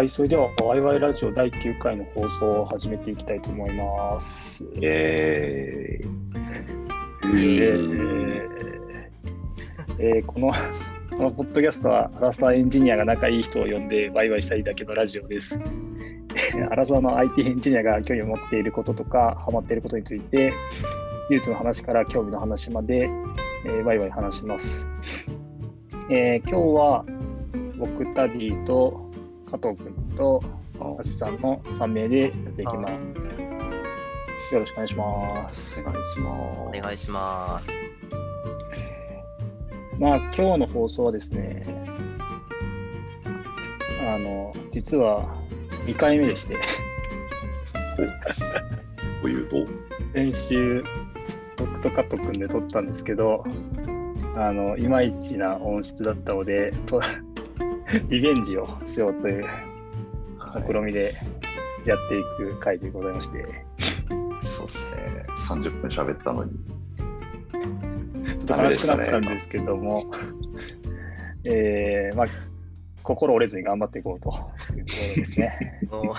はい、それでは、ワイワイラジオ第9回の放送を始めていきたいと思います。えー、えーえーこの、このポッドキャストは、アラサーエンジニアが仲いい人を呼んでワイワイしたいだけのラジオです。アラサーの IT エンジニアが興味を持っていることとか、ハマっていることについて、技術の話から興味の話まで、えーワイワイ話します。えー今日は、僕、タディと加藤君と、アシさんの3名でやっていきます。よろしくお願いします。お願いします。お願いします。まあ今日の放送はですね、あの、実は2回目でして、というと、先週、僕と加藤君で撮ったんですけど、あの、いまいちな音質だったので、と リベンジをしようという試みでやっていく回でございまして、そうですね。30分喋ったのに。ちょっと悲しくなったんですけども、えー、まあ、心折れずに頑張っていこうというところですね。も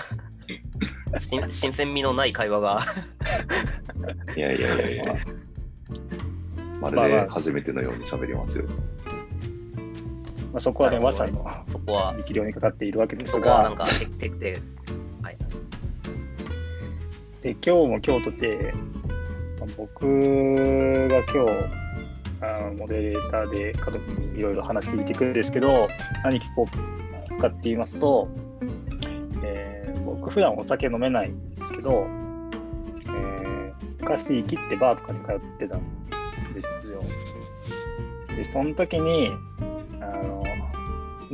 う新新鮮味のない会話が、いやいやいやいや。まるまあまあで初めてのように喋りますよ。まあ、そこはね、和さんのそこは、力量にかかっているわけですが、はい。で今日も今日とて、まあ僕が今日、あのモデレーターで家族にいろいろ話していてくるんですけど、何聞こうかって言いますと、えー僕、普段お酒飲めないんですけど、えー昔、生きってバーとかに通ってたんですよ。で、その時に、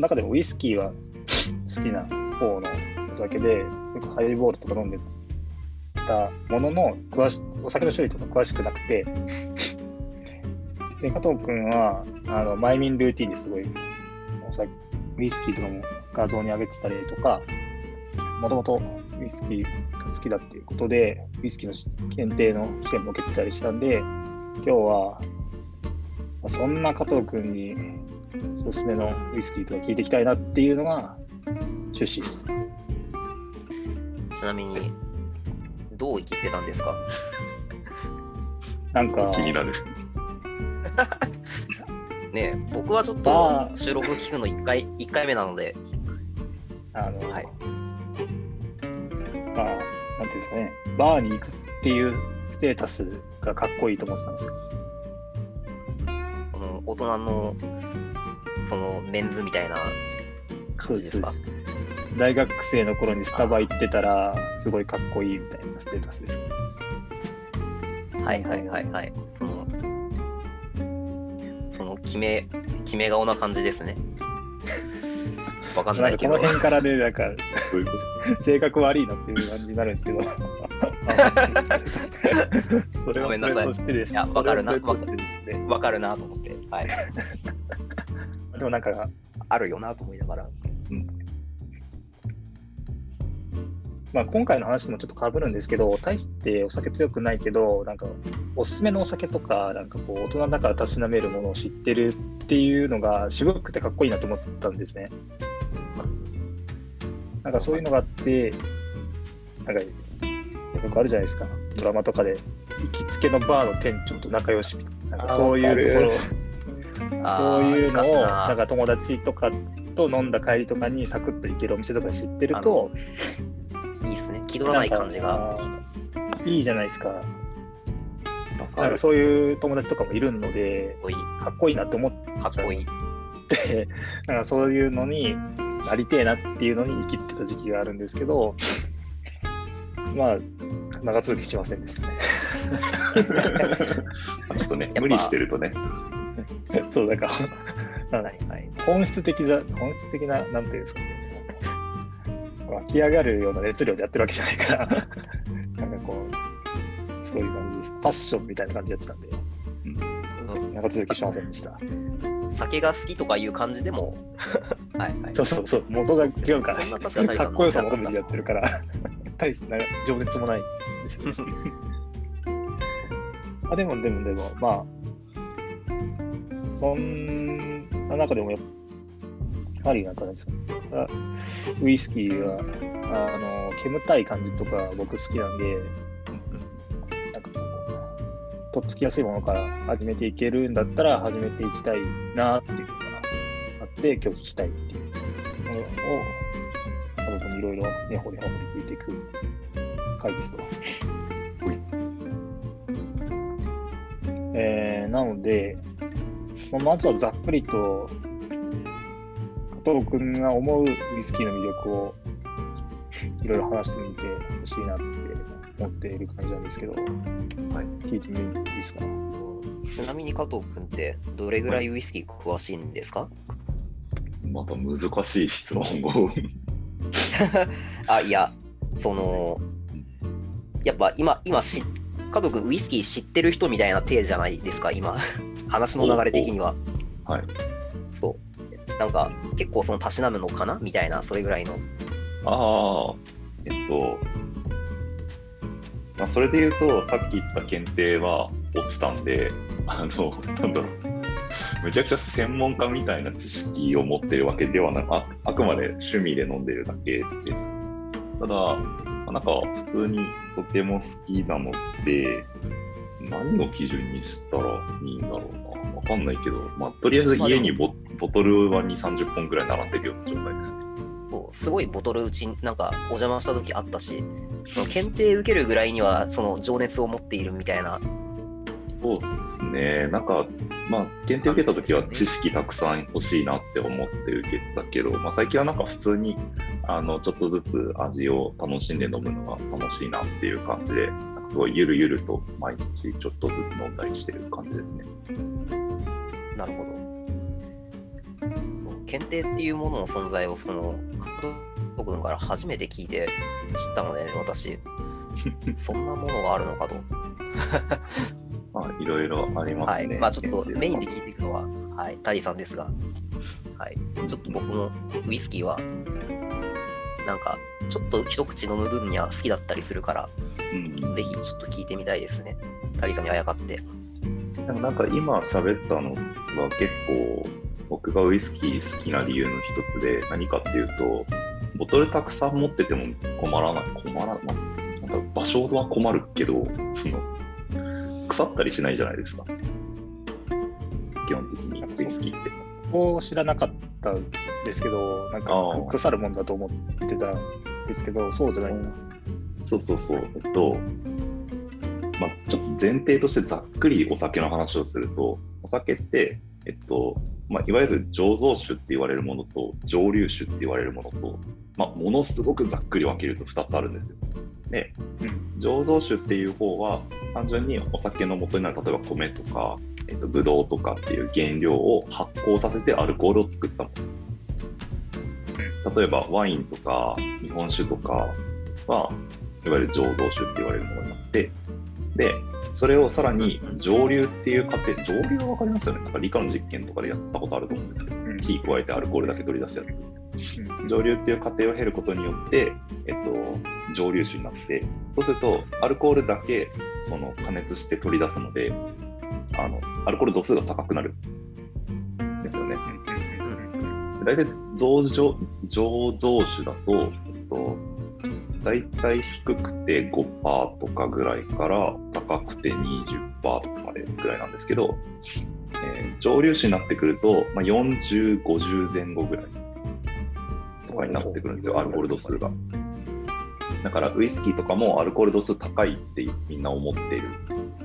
中でもウイスキーは好きな方のお酒で、よくハイボールとか飲んでたものの詳し、お酒の種類とか詳しくなくて、で、加藤君は、あの、マイミンルーティンですごい、お酒、ウイスキーとかも画像に上げてたりとか、もともとウイスキーが好きだっていうことで、ウイスキーの検定の試験も受けてたりしたんで、今日は、そんな加藤君におすすめのウイスキーとか聞いていきたいなっていうのが趣旨です。ちなみに、どう生きてたんですか？なんか、気になる。ねえ僕はちょっまとあ収録聞くの1回、一回目なので、あの、はいまあ、なんていうんですかね、バーに行くっていうステータスがかっこいいと思ってたんですよ。この大人の、そのメンズみたいな感じですか？大学生の頃にスタバ行ってたら、すごいかっこいいみたいなステータスです。はいはいはいはい。その、その決め、決め顔な感じですね。わかんないけど。かこの辺からね、なんか、性格悪いなっていう感じになるんですけど。それはごめんなさいそれとしてです。いやわかるなそれはそれとしてですね。わかるなと思って。はい。でもなんか、あるよなと思いながら。まあ、今回の話ともちょっと被るんですけど、大してお酒強くないけど、なんか、おすすめのお酒とか、なんかこう、大人だからたしなめるものを知ってるっていうのが、渋くてかっこいいなと思ったんですね。なんかそういうのがあって、なんか、よくあるじゃないですか、ドラマとかで、行きつけのバーの店長と仲良しみたいな、なんかあそういうところ、そういうのを、なんか友達とかと飲んだ帰りとかにサクッと行けるお店とか知ってると、いいっすね。気取らない感じが。いいじゃないですか。わなんかそういう友達とかもいるので、かっこいい。かっこいいなと思っかっこいい。て、なんかそういうのになりてえなっていうのに生きてた時期があるんですけど、まあ、長続きしませんでしたね。ちょっとねぱ、無理してるとね。そう、だから、なんかはいはい。本質的な、本質的な、なんていうんですかね、湧き上がるような熱量でやってるわけじゃないから、なんかこう、そういう感じです。ファッションみたいな感じでやってたんで、うん長続きしませんでした。酒が好きとかいう感じでも、はいはい。そうそうそう、元が違うから、かっこよさ求めてやってるから、大してな情熱もないですよね。あでも、でも、でも、まあ、そんな中でもやっぱりなんかなですかウイスキーはあの煙たい感じとか僕好きなんで、なんかこう、とっつきやすいものから始めていけるんだったら始めていきたいなっていうのがあって、今日聞きたいっていうのを、家族にいろいろ根掘り葉掘り聞いていく回ですと。えーなので、まあまずはざっくりと、加藤君が思うウイスキーの魅力をいろいろ話してみてほしいなって思っている感じなんですけど、はい、聞いてみていいですか？ちなみに加藤君ってどれぐらいウイスキー詳しいんですか、また難しい質問を。あ、いや、その、やっぱ今、今し、加藤君ウイスキー知ってる人みたいな体じゃないですか、今。話の流れ的には。はい。そう。なんか、結構そのたしなむのかな？みたいな、それぐらいの。ああ、えっと、まあ、それで言うと、さっき言ってた検定は落ちたんで、あの、なんだろう、めちゃくちゃ専門家みたいな知識を持ってるわけではなく、ああくまで趣味で飲んでるだけです。ただ、まあなんか普通にとても好きなので、何を基準にしたらいいんだろうな。わかんないけど、まあ、とりあえず家にボボトルは2、30本ぐらい並んでるような状態ですね。そうすごいボトルうちなんかお邪魔した時あったし、検定受けるぐらいにはその情熱を持っているみたいな。そうですね。なんか、まあ、検定受けたときは知識たくさん欲しいなって思って受けてたけど、まあ、最近はなんか普通に、あの、ちょっとずつ味を楽しんで飲むのが楽しいなっていう感じで、すごいゆるゆると毎日ちょっとずつ飲んだりしてる感じですね。なるほど。検定っていうものの存在をその加藤君から初めて聞いて知ったので、ね、私、そんなものがあるのかと。まあ、いろいろありますね。はい。まあちょっとメインで聞いていくのは、はい、タリさんですが、はい。ちょっと僕もウイスキーは、なんか、ちょっと一口飲む分には好きだったりするから、うん。ぜひちょっと聞いてみたいですね。タリさんにあやかって。でもなんか今喋ったのは結構僕がウイスキー好きな理由の一つで何かっていうとボトルたくさん持ってても困らない困らない、まあなんか場所は困るけどその腐ったりしないじゃないですか。基本的にウイスキーって。そこを知らなかったんですけど、なんか腐るもんだと思ってたんですけど、そうじゃないんだ。そうそうそうえっとまあちょっと前提としてざっくりお酒の話をするとお酒ってえっとまあ、いわゆる醸造酒って言われるものと蒸留酒って言われるものと、まあ、ものすごくざっくり分けると2つあるんですよ。で、醸造酒っていう方は単純にお酒の元になる例えば米とか、えっと、ブドウとかっていう原料を発酵させてアルコールを作ったもの。例えばワインとか日本酒とかはいわゆる醸造酒って言われるものになってでそれをさらに蒸留っていう過程蒸留は分かりますよね。なんか理科の実験とかでやったことあると思うんですけどうん。火加えてアルコールだけ取り出すやつ。うん。蒸留っていう過程を経ることによって、えっと、蒸留酒になってそうするとアルコールだけその加熱して取り出すのであのアルコール度数が高くなる。んですよね。大体醸造醸造酒だと、えっと、大体低くて5%とかぐらいから高くて20%とかまでぐらいなんですけど、えー蒸留酒になってくると、まあ、40、50前後ぐらいとかになってくるんですよ、アルコール度数が。だからウイスキーとかもアルコール度数高いってみんな思っている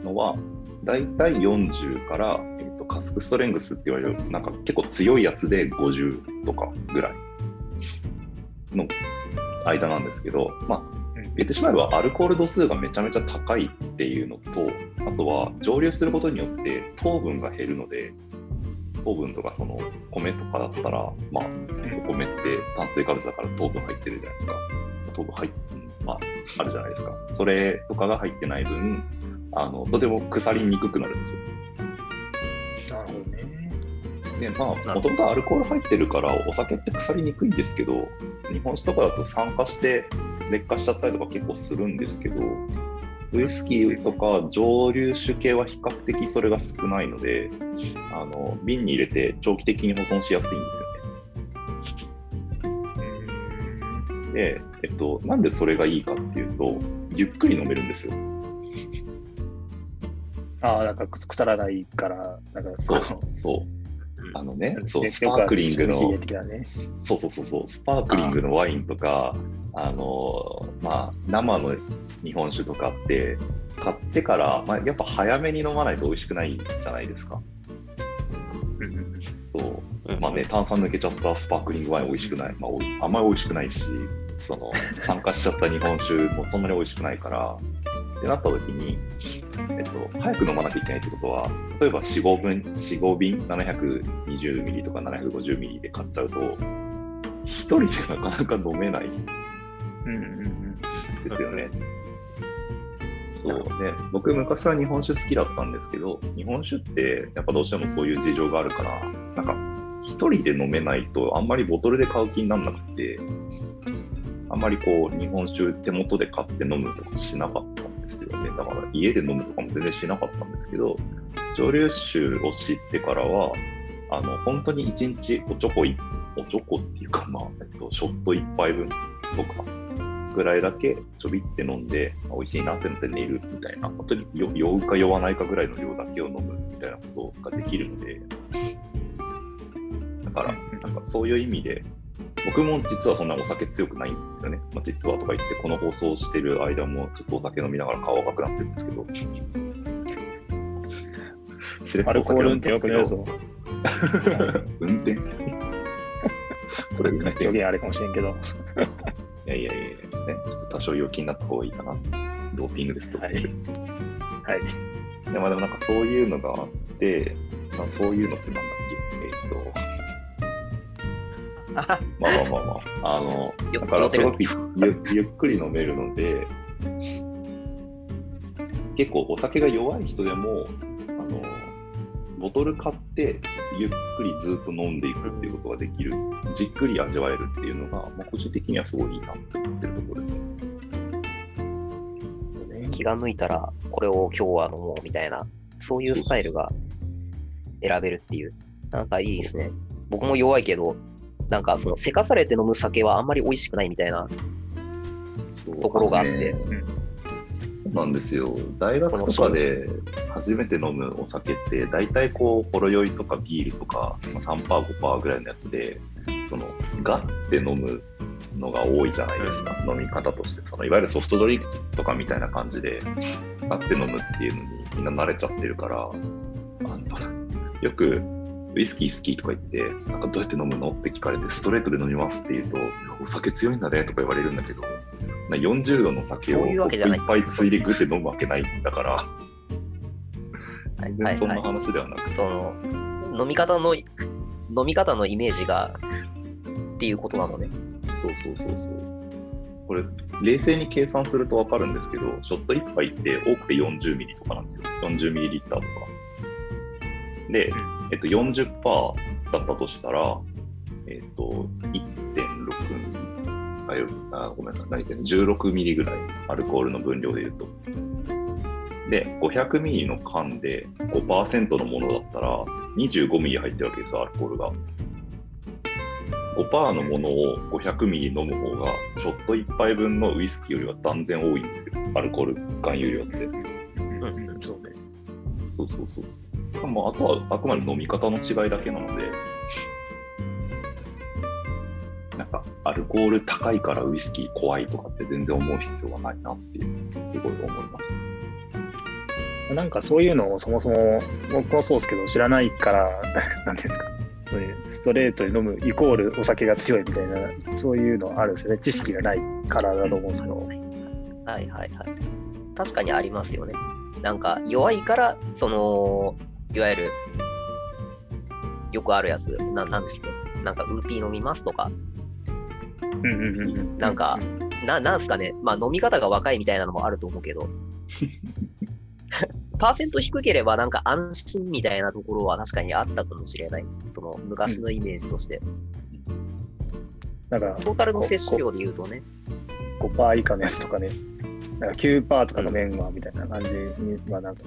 のは、大体40から、えっとカスクストレングスって言われる、なんか結構強いやつで50とかぐらいの間なんですけど、まあ、言ってしまえばアルコール度数がめちゃめちゃ高いっていうのと、あとは蒸留することによって糖分が減るので、糖分とかその米とかだったら、まあ、お米って炭水化物だから糖分入ってるじゃないですか。糖分入っまあ、あるじゃないですか。それとかが入ってない分、あのとても腐りにくくなるんですよ。なるほどね。でまあ、もともとアルコール入ってるから、お酒って腐りにくいんですけど、日本酒とかだと酸化して劣化しちゃったりとか結構するんですけど、ウイスキーとか蒸留酒系は比較的それが少ないので、あの瓶に入れて長期的に保存しやすいんですよね。で、えっと、なんでそれがいいかっていうと、ゆっくり飲めるんですよ。ああ、なんかくくたらないから、なんかそうこそう。あのね、う そう、スパークリングの、ね。そうそうそうそう、スパークリングのワインとか、あのまあ、生の日本酒とかって、買ってから、まあ、やっぱ早めに飲まないと美味しくないじゃないですか。そう。まあね、炭酸抜けちゃったスパークリングワイン美味しくない、まあ、おあんまり美味しくないし、その 酸化しちゃった日本酒もそんなに美味しくないから、ってなった時に、えっと、早く飲まなきゃいけないってことは、例えば4、5分、4、5瓶720ミリとか750ミリで買っちゃうと、一人でなかなか飲めない。うんうんうん。ですよね。そう。ね、僕、昔は日本酒好きだったんですけど、日本酒ってやっぱどうしてもそういう事情があるから、なんか、一人で飲めないと、あんまりボトルで買う気にならなくて、あんまりこう、日本酒手元で買って飲むとかしなかった。んですよね。だから、家で飲むとかも全然しなかったんですけど、蒸留酒を知ってからは、あの本当に1日おちょこい、おちょこっていうか、まあえっと、ショット1杯分とか、ぐらいだけちょびって飲んで、あ美味しいなってなって寝るみたいな、本当によ酔うか酔わないかぐらいの量だけを飲むみたいなことができるので、だから、なんかそういう意味で、僕も実はそんなお酒強くないんですよね。まあ、実はとか言って、この放送してる間もちょっとお酒飲みながら顔赤くなってるんですけど、しれっアルコール運転よくないぞ。運転？これ運転表現あれかもしれんけど。いやいやいやね、ちょっと多少陽気になった方がいいかな。ドーピングですと。はいはい。でもなんかそういうのがあって、まあ、そういうのってなんだっけ？えっ、と、まあまあまあまあ、あの、よだからすごくくゆゆっくり飲めるので、結構お酒が弱い人でも、あの、ボトル買ってゆっくりずっと飲んでいくっていうことができる、じっくり味わえるっていうのが、まあ、個人的にはすごいいいなって思ってるところですね。気が向いたら、これを今日は飲もうみたいな、そういうスタイルが選べるっていう、なんかいいですね。僕も弱いけど、なんかそのせかされて飲む酒はあんまり美味しくないみたいなところがあってねそうなんですよ。大学とかで初めて飲むお酒って、大体こう、ほろ酔いとかビールとか、まあ、3%、5%ぐらいのやつで、その、ガッて飲むのが多いじゃないですか、飲み方として。そのいわゆるソフトドリンクとかみたいな感じで、ガッて飲むっていうのにみんな慣れちゃってるから、あのよく、ウイスキー好きとか言って、なんかどうやって飲むのって聞かれて、ストレートで飲みますって言うと、お酒強いんだねとか言われるんだけど、な40度の酒をいっぱいついでグって飲むわけないんだから、はい全然そんな。話ではなくて、飲み方の飲み方のイメージがっていうことなのね。そうそうそうそう。これ、冷静に計算すると分かるんですけど、ショット1杯って多くて40ミリとかなんですよ。40ミリリッターとか。で、えっと、40%だったとしたら、えっと、1.6ミリ。あよあごめんなさい、何言ってんの ?16 ミリぐらい、アルコールの分量で言うと。で、500ミリの缶で5%のものだったら、25ミリ入ってるわけですよ、アルコールが。5%のものを500ミリ飲む方が、ショット1杯分のウイスキーよりは断然多いんですよ、アルコール含有量って。うんうんそうね。そうそうそうそう。まあ、あとはあくまで飲み方の違いだけなので、なんか、アルコール高いからウイスキー怖いとかって全然思う必要はないなっていう、すごい思います。なんかそういうのをそもそも僕もそうですけど知らないから、なんていうんですか、そういうストレートに飲むイコールお酒が強いみたいな、そういうのあるんですよね。知識がないからだと思うんですけど。はい。はい。はい。確かにありますよね。なんか弱い。から、その、いわゆる、よくあるやつ、ななんですかなんかウーピー飲みますとか、なんか、ななんすかね、まあ飲み方が若いみたいなのもあると思うけど、パーセント低ければなんか安心みたいなところは確かにあったかもしれない。その昔のイメージとして。なんかトータルの摂取量で言うとね。5%以下のやつとかね、なんか9%とかのメンマみたいな感じに、まあなんか、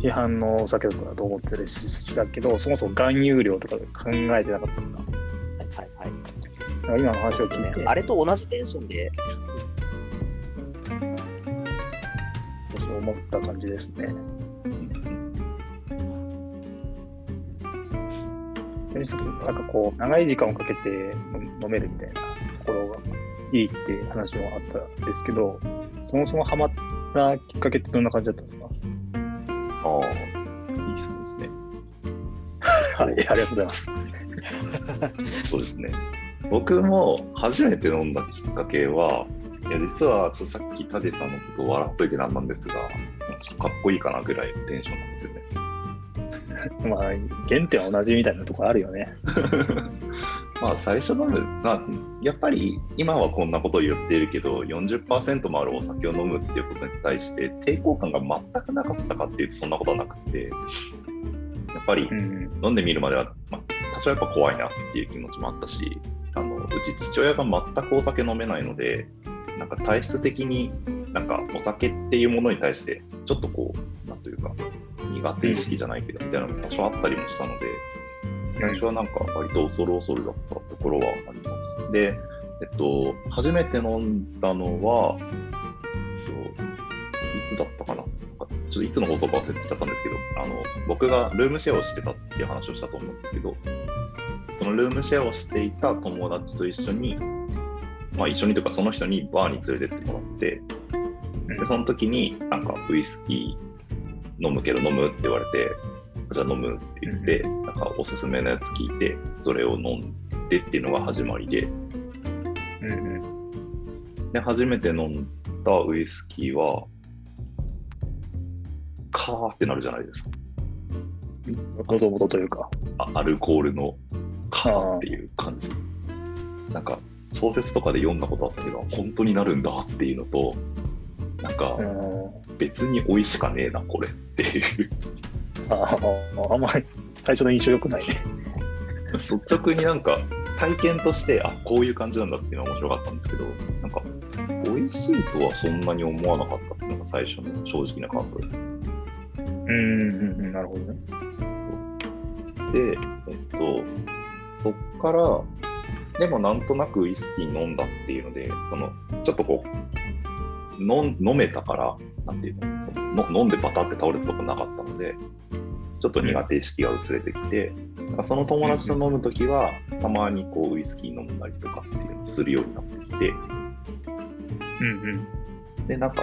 市販のお酒とかだと思ってたりしたけど、そもそも含有量とか考えてなかったから、はいはいはい。か今の話を聞いて、あれと同じテンションで、そう思った感じですね。でなんかこう、長い時間をかけて飲めるみたいなところがいいって話もあったんですけど、そもそもハマったきっかけってどんな感じだったんですか？ああ、いい質問ですね。はい、ありがとうございます。そうですね。僕も初めて飲んだきっかけは、いや実はちょっとさっきタデさんのことを笑っといてなんなんですが、ちょっとかっこいいかなぐらいのテンションなんですよね。まあ、原点は同じみたいなところあるよね。まあ最初飲む、まあ、やっぱり今はこんなことを言っているけど、40%もあるお酒を飲むっていうことに対して抵抗感が全くなかったかっていうとそんなことはなくて、やっぱりうん。飲んでみるまでは、まあ、多少やっぱ怖いなっていう気持ちもあったし、あのうち父親が全くお酒飲めないので、なんか体質的になんかお酒っていうものに対して、ちょっとこう、なんというか、苦手意識じゃないけどみたいなのが多少あったりもしたので、最初はなんか割と恐る恐るだったところはあります。で、えっと、初めて飲んだのは、えっと、いつだったかな？ちょっといつの放送か忘れちゃったんですけど、あの僕がルームシェアをしてたっていう話をしたと思うんですけど、そのルームシェアをしていた友達と一緒に、まあ一緒にとかその人にバーに連れてってもらって、でその時になんかウイスキー飲むけど飲むって言われて、じゃあ飲むって言って、なんかおすすめのやつ聞いて、それを飲んでっていうのが始まりで、うんうん。で、初めて飲んだウイスキーは、カーってなるじゃないですか。喉元というか。あアルコールのカーっていう感じ。なんか、小説とかで読んだことあったけど、本当になるんだっていうのと、なんかう、ん。別に美味しかねえな、これっていう。あああんまり最初の印象良くないね。率直になんか、体験として、あ、こういう感じなんだっていうのは面白かったんですけど、なんか、美味しいとはそんなに思わなかったっていうのが最初の正直な感想です。うんうんうん、なるほどね。で、えっと、そっから、でもなんとなくウイスキー飲んだっていうので、その、ちょっとこう、飲めたから、なんていうのそのの飲んでバタって倒れたとこなかったので、ちょっと苦手意識が薄れてきて、なんかその友達と飲むときは、たまにこうウイスキー飲んだりとかっていうのをするようになってきて、うんうん。で、なんか、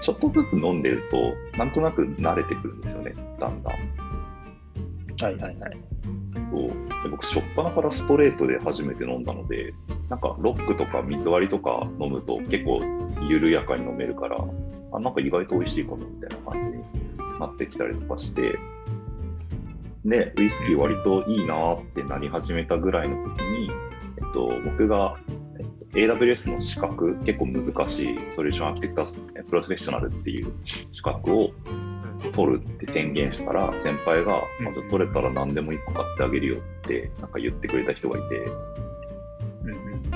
ちょっとずつ飲んでると、なんとなく慣れてくるんですよね、だんだん。はいはいはい。そうで僕、初っ端からストレートで初めて飲んだので、なんかロックとか水割りとか飲むと結構緩やかに飲めるから、あなんか意外と美味しいかもみたいな感じになってきたりとかして、で、ウイスキー割といいなーってなり始めたぐらいの時に、えっと、僕が、えっと、AWS の資格、結構難しいソリューションアーキテクタスプロフェッショナルっていう資格を取るって宣言したら、先輩が、うんまあ、じゃあ取れたら何でも1個買ってあげるよってなんか言ってくれた人がいて、うんうん。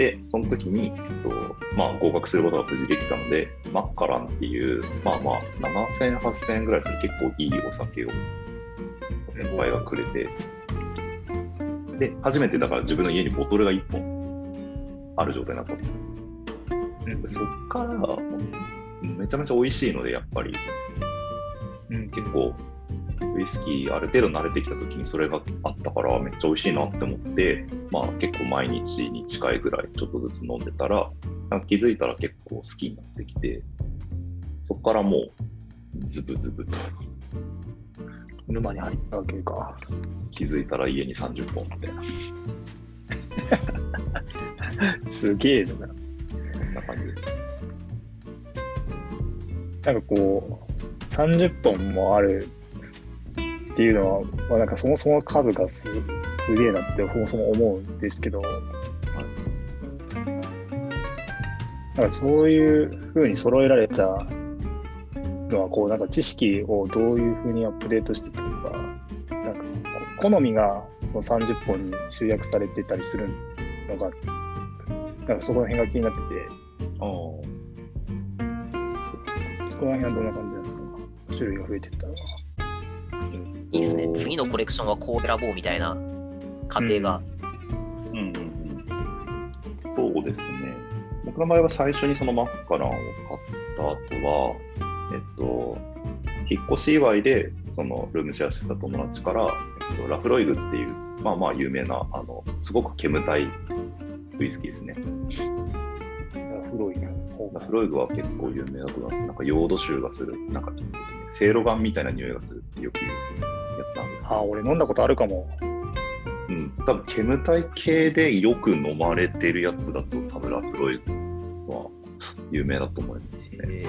で、その時に、えっとまあ、合格することが無事できたので、マッカランっていう、まあまあ、7000円、8000円ぐらいする結構いいお酒を先輩がくれて、で、初めてだから自分の家にボトルが1本ある状態になった。んでそっから、めちゃめちゃ美味しいので、やっぱり。うん。結構、ウイスキーある程度慣れてきた時にそれがあったから、めっちゃ美味しいなって思って、まあ結構毎日に近いぐらいちょっとずつ飲んでたら、なんか気づいたら結構好きになってきて、そこからもう、ズブズブと沼に入ったわけか。気づいたら家に30本みたいな、すげえな。そんな感じです。なんかこう、30本もあるっていうのは、まあ、なんかそもそも数がすすげえなってそもそも思うんですけど、なんかそういうふうに揃えられたのは、こうなんか知識をどういうふうにアップデートしていくのか、なんかこ好みがその30本に集約されてたりするのが、なんかそこら辺が気になってて、ああ。そこら辺はどんな感じなんですか？種類が増えてったのは。いいですね。次のコレクションはこう選ぼうみたいな過程が。うんうんうん。そうですね。僕の場合は最初にそのマッカランを買った後は、えっと、引っ越し祝いでそのルームシェアしてた友達から、えっと、ラフロイグっていう、まあまあ有名な、あのすごく煙たいウイスキーですね。ラフロイグ。ラフロイグは結構有名だと思います。なんかヨード臭がする、なんか、せいろがんみたいな匂いがするってよく言うやつなんですけどあ、俺飲んだことあるかも。うん、多分煙たい系でよく飲まれてるやつだと、多分ラフロイグは有名だと思いますね。え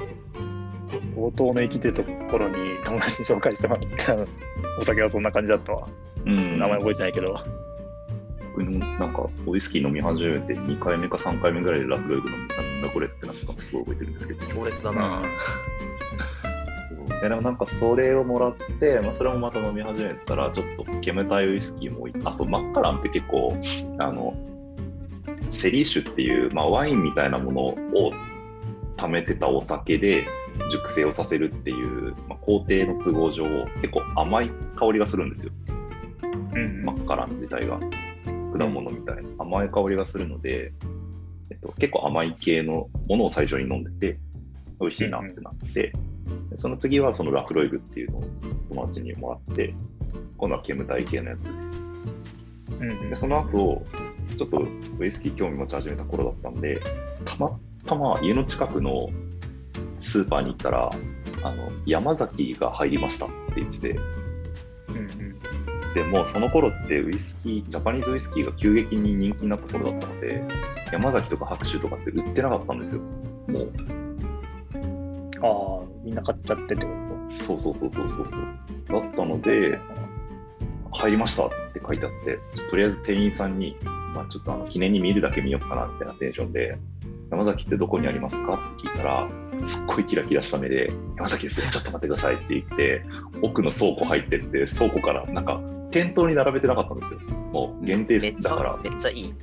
冒頭の生きてるところに友達に紹介してもらったお酒はそんな感じだったわ。うん、名前覚えてないけど。僕もなんかウイスキー飲み始めて2回目か3回目ぐらいでラフロイグ飲んだんだこれってなんかすごい覚えてるんですけど。強烈だな。ででもなんかそれをもらって、まあ、それもまた飲み始めたら、ちょっと煙たいウイスキーもい、あ、そう、マッカランって結構、あの、シェリー酒っていう、まあ、ワインみたいなものを貯めてたお酒で熟成をさせるっていう、まあ、工程の都合上、結構甘い香りがするんですよ。うんマッカラン自体が。果物みたいな。甘い香りがするので、えっと、結構甘い系のものを最初に飲んでて美味しいなってなって、でその次はそのラフロイグっていうのを友達にもらって今度は煙たい系のやつうん。でその後ちょっとウイスキー興味持ち始めた頃だったんでたまたま家の近くのスーパーに行ったらあの山崎が入りましたって言ってて。うんうん。でもうその頃ってウイスキー、ジャパニーズウイスキーが急激に人気になった頃だったので、山崎とか白州とかって売ってなかったんですよ。もう、ああ、みんな買っちゃってってこそうそうそうそうそうそう。だったので、入りましたって書いてあって、ちょとりあえず店員さんに、まあ、ちょっとあの記念に見るだけ見ようかなみたいなテンションで、山崎ってどこにありますかって聞いたら、すっごいキラキラした目で、山崎ですね、ちょっと待ってくださいって言って、奥の倉庫入ってって、倉庫からなんか店頭に並べてなかったんですよ。もう限定だからゃ、、めっちゃいい。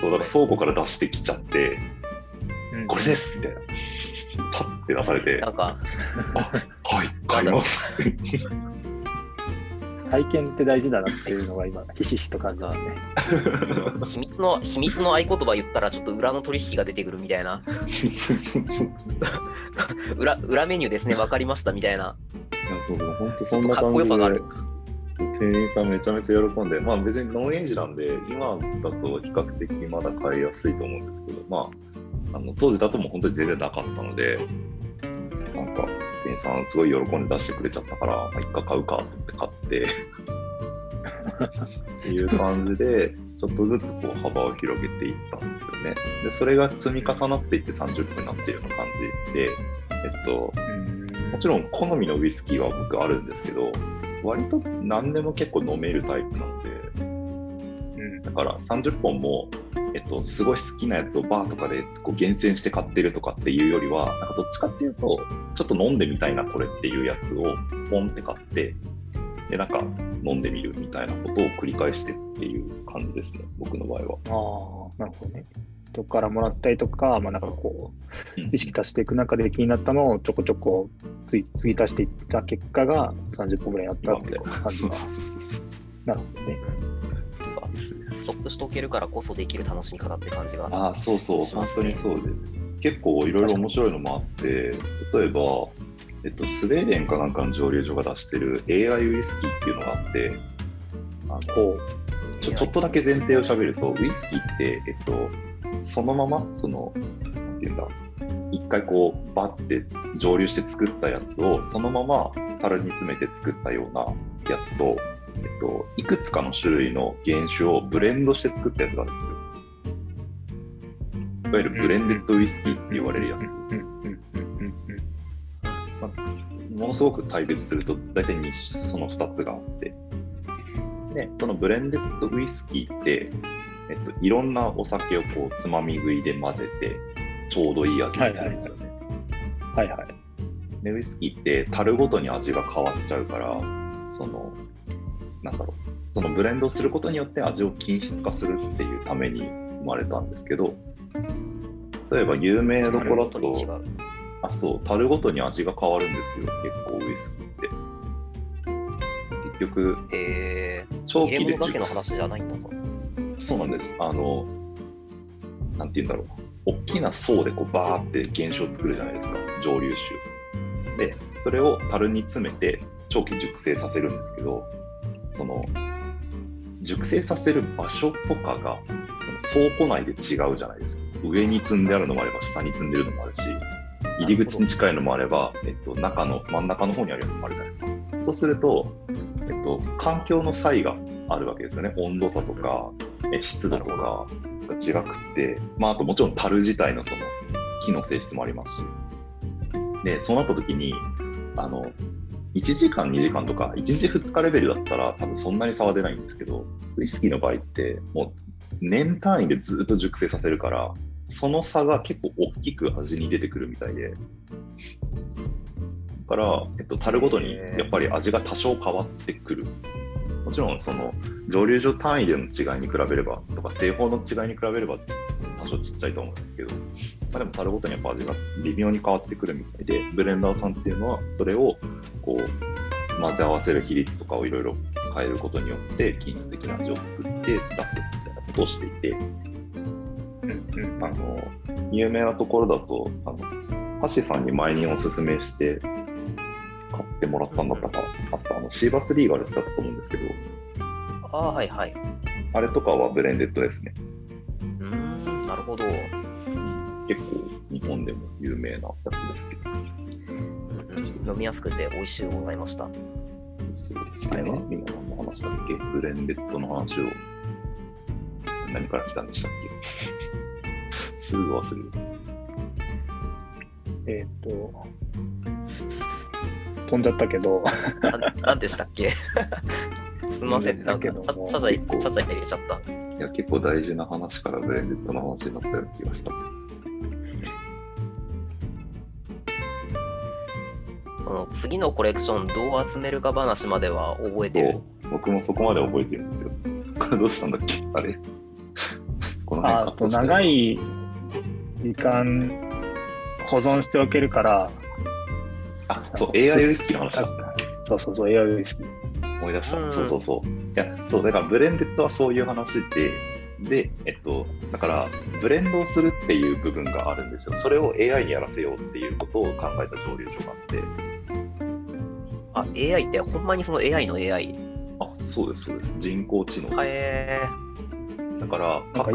そうだから倉庫から出してきちゃって、うんこれですみたいな。パッて出されて、なんか、はい、買います。体験って大事だなっていうのが今、ひしひしと感じますね。秘密の、秘密の合言葉言ったらちょっと裏の取引が出てくるみたいな。裏、裏メニューですね、わかりましたみたいな。いやそう本当そんな感じこよさがあるで。店員さんめちゃめちゃ喜んで、まあ別にノンエイジなんで、今だと比較的まだ買いやすいと思うんですけど、まあ、あの当時だともう本当に全然なかったので、なんか店員さんすごい喜んで出してくれちゃったから、まあ、一回買うかと思って買って、っていう感じで、ちょっとずつこう幅を広げていったんですよね。で、それが積み重なっていって30分になっているような感じで、えっと、うんもちろん好みのウイスキーは僕あるんですけど、割と何でも結構飲めるタイプなので、うんだから30本も、えっと、すごい好きなやつをバーとかでこう厳選して買ってるとかっていうよりは、なんかどっちかっていうと、ちょっと飲んでみたいな、これっていうやつをポンって買って、で、なんか飲んでみるみたいなことを繰り返してっていう感じですね、僕の場合は。ああ、なるほどね。人からもらったりとか、まあ、なんかこう、うん意識足していく中で気になったのをちょこちょこつい継ぎ足していった結果が30本ぐらいやったっていう感じがなるほどね。ストックしとけるからこそできる楽しみ方って感じが。ああ、そうそう、本当にそうです。結構いろいろ面白いのもあって、例えば、えっと、スウェーデンかなんかの蒸留所が出してる AI ウイスキーっていうのがあって、あのこちょちょっとだけ前提を喋ると、ウイスキーって、えっと、そのまま、その、なんていうんだ、一回こう、バッて蒸留して作ったやつを、そのまま樽に詰めて作ったようなやつと、えっと、いくつかの種類の原酒をブレンドして作ったやつがあるんですよ。いわゆるブレンデッドウイスキーって言われるやう。つ。うんうんうんうんものすごく大別すると大体にその2つがあってでそのブレンデッドウイスキーって、えっと、いろんなお酒をこうつまみ食いで混ぜてちょうどいい味にするんですよね。うん。はいはい。でウイスキーって樽ごとに味が変わっちゃうからそのなんだろうそのブレンドすることによって味を均質化するっていうために生まれたんですけど例えば有名どころだと。あ、そう、樽ごとに味が変わるんですよ、結構ウイスキーって。結局、へえ。長期で物だけの話じゃないのか。そうなんです。あの、なんて言うんだろう、大きな層でこうバーって原酒を作るじゃないですか、蒸留酒。で、それを樽に詰めて長期熟成させるんですけど、その熟成させる場所とかがその倉庫内で違うじゃないですか。上に積んであるのもあれば、下に積んでるのもあるし、入り口に近いのもあれば、えっと、中の真ん中の方にあるのもあるじゃないですか。そうすると、えっと、環境の差異があるわけですよね。温度差とか、湿度とかが違くって、まあ、あともちろん樽自体のその木の性質もありますし。で、そうなった時に、あの、1時間、2時間とか、1日2日レベルだったら、多分そんなに差は出ないんですけど、ウイスキーの場合って、もう年単位でずっと熟成させるから、その差が結構大きく味に出てくるみたいで、だから、えっと、樽ごとにやっぱり味が多少変わってくる。もちろん、その蒸留所単位での違いに比べれば、とか製法の違いに比べれば、多少ちっちゃいと思うんですけど、まあ、でも樽ごとにやっぱ味が微妙に変わってくるみたいで、ブレンダーさんっていうのは、それをこう混ぜ合わせる比率とかをいろいろ変えることによって、均質的な味を作って出すみたいなことをしていて、あの有名なところだと、あの橋さんに前におすすめして買ってもらったんだったか、あったあのシーバスリーガルだったと思うんですけど、ああ、はいはい。あれとかはブレンデッドですね。うーん、なるほど。結構日本でも有名なやつですけど。飲みやすくて美味しいございました。あれは？ね、今何の話だっけ？ブレンデッドの話を何から来たんでしたっけ？すぐ忘れる。えっ、と、飛んじゃったけど、ななんでしたっけ？すみません、なんか、ちゃちゃちゃちゃちゃ入れちゃった。いや、結構大事な話からブレンデッドの話になったような気がした。その次のコレクションどう集めるか話までは覚えてる？僕もそこまで覚えてるんですよ。こ れどうしたんだっけ？あれ このあと長い。い時間保存しておけるから、あ、そう、AI ウイスキーの話だ。そうそうそう、AI ウイスキー。思い出した。うんそうそうそう。いや、そう、だからブレンデッドはそういう話で、で、えっと、だから、ブレンドをするっていう部分があるんですよ。それを AI にやらせようっていうことを考えた蒸留所があって、あ、AI ってほんまにその AI の AI。あ、そうです、そうです。人工知能です。へだから、各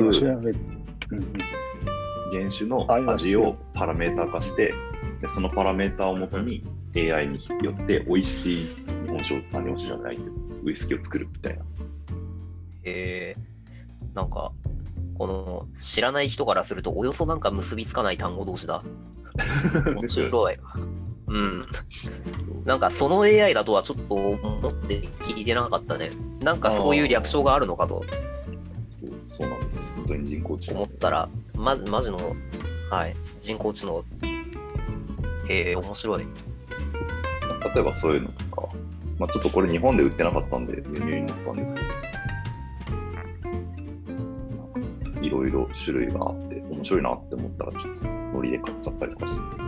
原種の味をパラメータ化して、でそのパラメータをもとに AI によって美味しい日本酒を、あ日本酒じゃないウイスキーを作るみたいな。えー、なんか、この知らない人からすると、およそなんか結びつかない単語同士だ。面白い。うん。なんかその AI だとはちょっと思って聞いてなかったね。なんかそういう略称があるのかとそうそうなんです。本当に人工知能。思ったら、まず、マジの、はい、人工知能。へえ、面白い。例えばそういうのとか、まあ、ちょっとこれ日本で売ってなかったんで輸入になったんですけど、いろいろ種類があって、面白いなって思ったら、ちょっとノリで買っちゃったりとかしてます。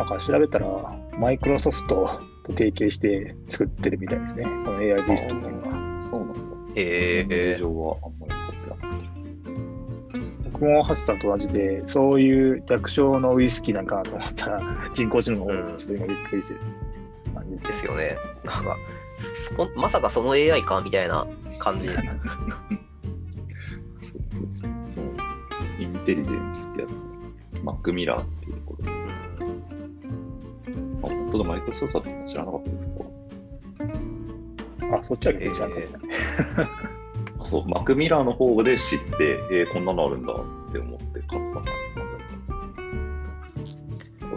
なんか調べたら、マイクロソフトと提携して作ってるみたいですね。この AI ウイスキーっていうのは。そうなんだ。へえ事情はあんまり分かってなかった。僕もハチさんと同じで、そういう略称のウイスキーなんかなと思ったら、人工知能の方うんにちょっと今びっくりしてる感じですですよね。なんか、まさかその AI かみたいな感じ。そうそうそう。インテリジェンスってやつ、マックミラー。あ、本当だ、マイクロソフトだったの知らなかったですか？あ、そっちは逆に知らなかったね。あ そう、マクミラーの方で知って、えーこんなのあるんだって思って買ったな。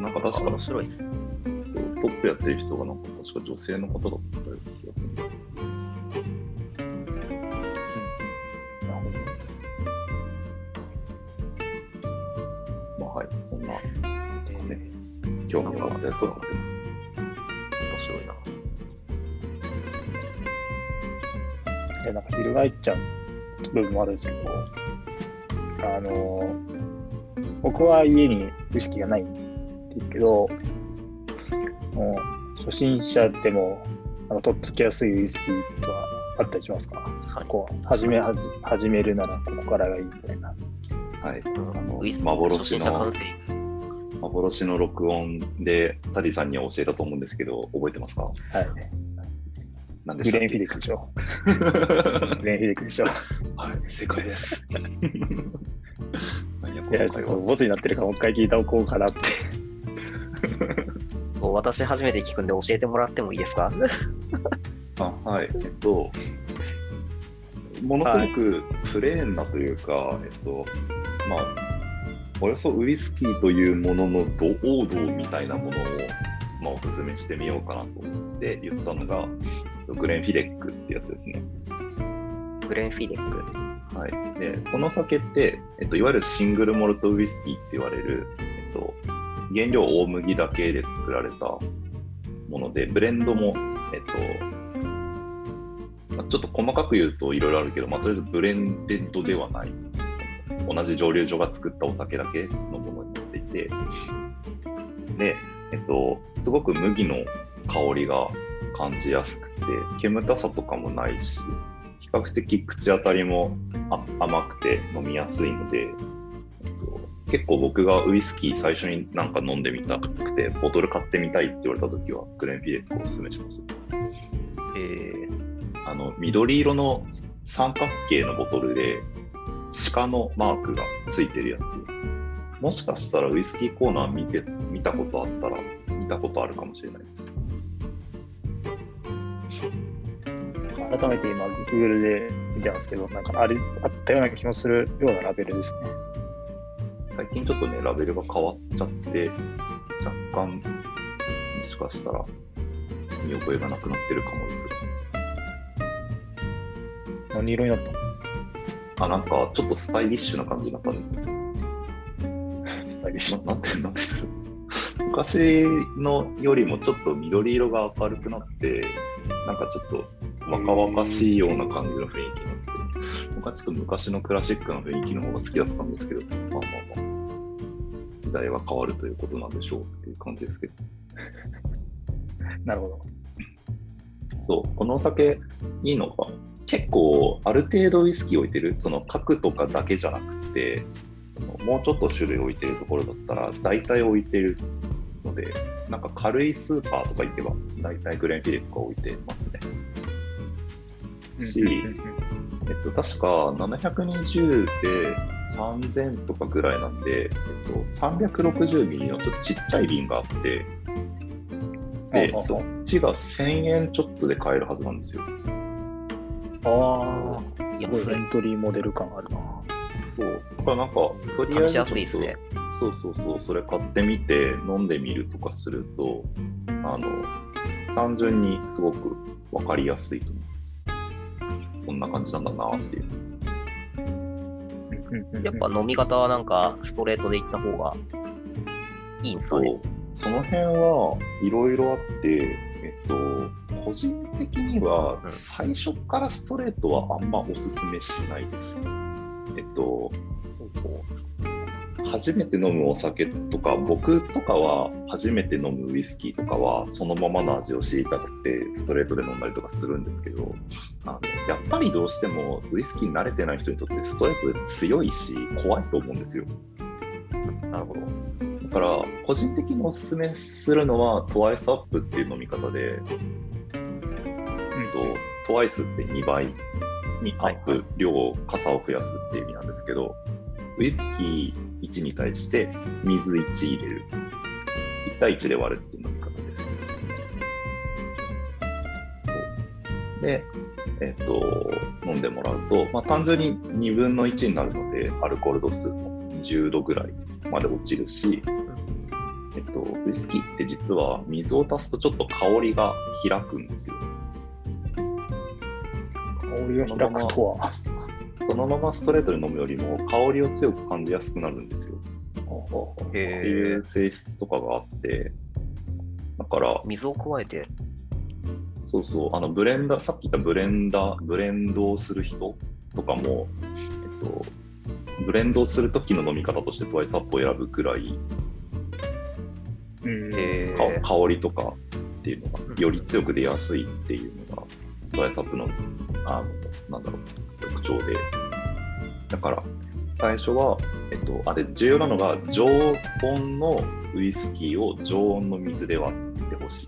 なんか確か面白いです。そうトップやってる人がなんか確か女性の方だったような気がする。まあはい、そんなえーね興味があったやつを買ってます。面白いな。で、なんか翻っちゃう部分もあるんですけど、あの、僕は家にウイスキーがないんですけど、もう初心者でもなんかとっつきやすいウイスキーとはあったりしますか？はいこう始めはじ始めるならここからがいいみたいな。はい、あの幻の幻の録音でタディさんには教えたと思うんですけど、覚えてますか？はい。何でしたっけ？グレンフィデックでしょ。グレンフィデックでしょ。はい、正解です。いや、ちょっとボツになってるからもう一回聞いておこうかなって。私初めて聞くんで教えてもらってもいいですか？あはい、えっと、ものすごくプレーンなというか、えっと、まあ、およそウイスキーというもののド王道みたいなものを、まあ、おすすめしてみようかなと思って言ったのが、グレンフィデックってやつですね。グレンフィデック。はい、でこの酒って、えっと、いわゆるシングルモルトウイスキーって言われる、えっと、原料大麦だけで作られたもので、ブレンドも、えっと、まあちょっと細かく言うといろいろあるけど、まあ、とりあえずブレンデッドではない、同じ蒸留所が作ったお酒だけのものになっていて、で、えっと、すごく麦の香りが感じやすくて、煙たさとかもないし、比較的口当たりもあ甘くて飲みやすいので、えっと、結構僕がウイスキー最初になんか飲んでみたくて、ボトル買ってみたいって言われた時は、グレンフィレックをおすすめします。えー、あの、緑色の三角形のボトルで、鹿のマークがついてるやつ。もしかしたらウイスキーコーナー見て、見たことあったら、見たことあるかもしれないです。改めて今、Google で見てますけど、なんかあれあったような気もするようなラベルですね。最近ちょっとね、ラベルが変わっちゃって、若干、もしかしたら、見覚えがなくなってるかもです何色になったの？が。あ、なんか、ちょっとスタイリッシュな感じになったんですよ。スタイリッシュ？ななんて、なんて言うんだろう昔のよりもちょっと緑色が明るくなって、なんかちょっと若々しいような感じの雰囲気になって、僕はちょっと昔のクラシックの雰囲気の方が好きだったんですけど、まあまあまあ、時代は変わるということなんでしょうっていう感じですけど。なるほど。そう、このお酒いいのが、結構ある程度ウイスキー置いてる、その角とかだけじゃなくて、そのもうちょっと種類置いてるところだったら、大体置いてるので、なんか軽いスーパーとか行けば、大体グレンフィレックは置いてますね。し、えっと、確か720で3000とかぐらいなんで、えっと、360ミリのちょっとちっちゃい瓶があって、でそっちが1000円ちょっとで買えるはずなんですよ。ああ、すご安いいエントリーモデル感あるな。そう。だからなんか、とりあえずねちょっとそうそうそう、それ買ってみて飲んでみるとかすると、あの、単純にすごくわかりやすいと思います。こんな感じなんだなっていう。やっぱ飲み方はなんかストレートでいった方がいいんですかねそう。その辺はいろいろあって、えっと、個人的にはうん最初からストレートはあんまおすすめしないです。えっと、初めて飲むお酒とか、僕とかは初めて飲むウイスキーとかはそのままの味を知りたくてストレートで飲んだりとかするんですけど、あのやっぱりどうしてもウイスキーに慣れてない人にとってストレートで強いし怖いと思うんですよ。なるほど。だから、個人的におすすめするのは、トワイスアップっていう飲み方で、と、トワイスって2倍にアップ、量を、傘を増やすっていう意味なんですけど、ウイスキー1に対して水1入れる。1対1で割るっていう飲み方です。で、えっと、飲んでもらうと、まあ、単純に2分の1になるので、アルコール度数も20度ぐらいまで落ちるし、えっと、ウイスキーって実は水を足すとちょっと香りが開くんですよ。香りが開くとは。そのままストレートで飲むよりも香りを強く感じやすくなるんですよ。っていう。性質とかがあって、だから、水を加えて、そうそう、あのブレンダー、さっき言ったブレンダー、ブレンドをする人とかも、えっと、ブレンドをするときの飲み方としてトワイスアップを選ぶくらい、うんへかえ。香りとかっていうのがより強く出やすいっていうのがトワイスアップの、あの、なんだろう、特徴で。だから、最初は、えっと、あれ、重要なのが、常温のウイスキーを常温の水で割ってほしい。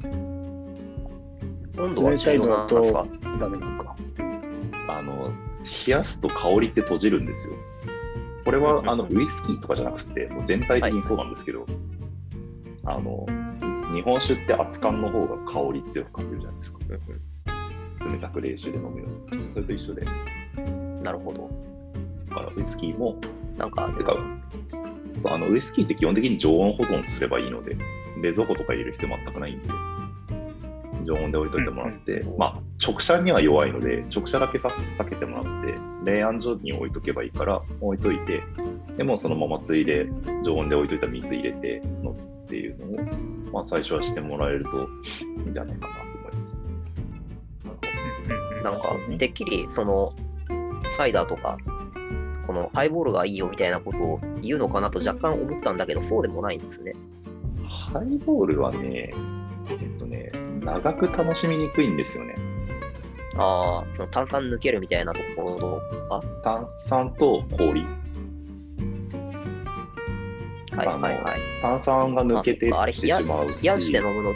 温度は重要なんですかダメなのか。あの、冷やすと香りって閉じるんですよ。これは、あの、ウイスキーとかじゃなくて、もう全体的にそうなんですけど、あの、日本酒って熱燗の方が香り強く感じるじゃないですか。冷たく冷酒で飲むよ。それと一緒で。なるほど。だからウイスキーも、なんか、てか、そうあのウイスキーって基本的に常温保存すればいいので、冷蔵庫とか入れる必要全くないんで、常温で置いといてもらって、うんまあ、直射には弱いので、直射だけさ避けてもらって、冷暗所に置いとけばいいから、置いといて、でもそのままついで常温で置いといた水入れてのっていうのを、まあ、最初はしてもらえるといいんじゃないかな。なんか、てっきり、その、サイダーとか、このハイボールがいいよみたいなことを言うのかなと若干思ったんだけど、そうでもないんですね。ハイボールはね、えっとね、長く楽しみにくいんですよね。ああ、その炭酸抜けるみたいなところあ炭酸と氷。はいはいはい。炭酸が抜けてってしまうし、冷やして飲むの、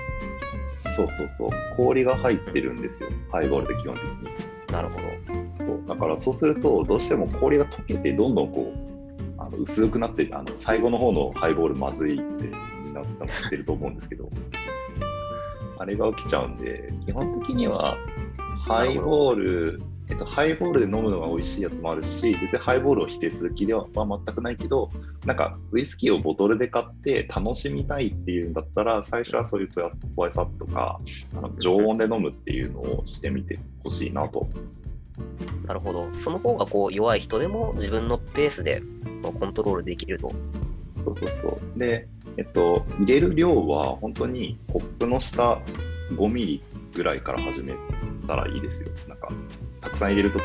そうそうそう、氷が入ってるんですよ、ハイボールで基本的に。なるほど。そう。だからそうすると、どうしても氷が溶けて、どんどんこう、あの薄くなって、あの最後の方のハイボールまずいってなったの知ってると思うんですけど、あれが起きちゃうんで、基本的にはハイボール、えっと、ハイボールで飲むのが美味しいやつもあるし、別にハイボールを否定する気ではは全くないけど、なんかウイスキーをボトルで買って楽しみたいっていうんだったら、最初はそういうトワイスアップとか、あの常温で飲むっていうのをしてみてほしいなと思います。なるほど。その方がこう弱い人でも自分のペースでコントロールできると。そうそうそう。で、えっと、入れる量は本当にコップの下5ミリぐらいから始めたらいいですよ。なんか、たくさん入れると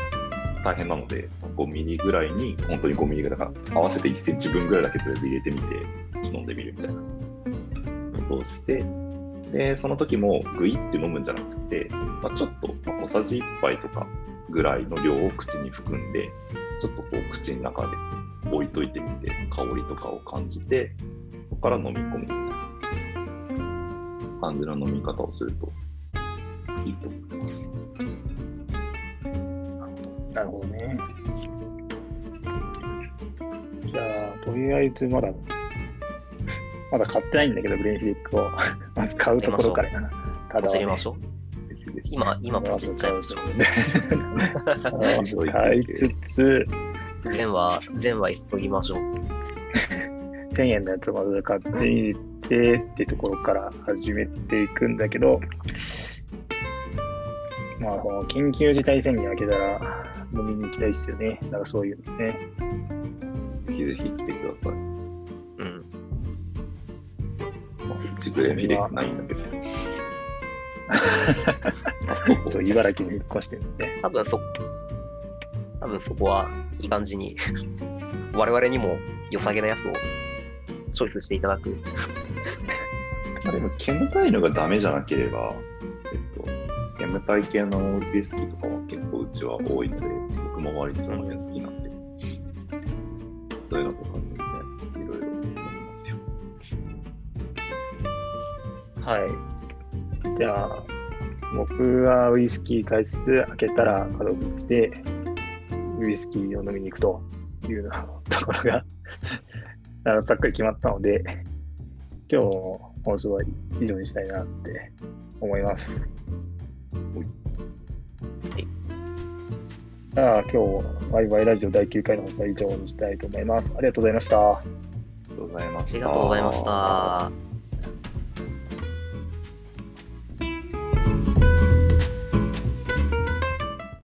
大変なので、5ミリぐらいに、本当に5ミリぐらいか、合わせて1センチ分ぐらいだけとりあえず入れてみて、飲んでみるみたいなことをして、で、その時もグイって飲むんじゃなくて、まあ、ちょっと、小さじ1杯とかぐらいの量を口に含んで、ちょっとこう口の中で置いといてみて、香りとかを感じて、そこから飲み込むみたいな感じの飲み方をするといいと思います。なるほどね。じゃあ、とりあえずまだ、まだ買ってないんだけど、ブレインフィリックを。まず買うところからやな。た走りましょょう。今、今ポチっちゃいましょう。買いつつ、全は、全は急ぎましょう。1000円のやつをまず買ってみてっていうところから始めていくんだけど、まあ、この緊急事態宣言明けたらきたいですよね。なんかそういうのね。ぜひぜひ来てください。うん。まあ、うちグレフィないんだけど。そう、茨城に引っ越してるんで。多分そ、多分そこはいい感じに、我々にも良さげなやつをチョイスしていただく。ま あでも、煙たいのがダメじゃなければ、えっと、煙たい系のウイスキーとかは結構うちは多いので、僕も割とその辺好きなんで、そういうのとか全然いろいろ飲みますよ。はい。じゃあ、僕はウイスキー買いつつ、開けたら角口でウイスキーを飲みに行くというのところが あのざっくり決まったので、今日の放送は以上にしたいなって思います。じゃあ今日、ワイワイラジオ第9回の放送は以上にしたいと思います。ありがとうございました。ありがとうございました。ありがとうございました。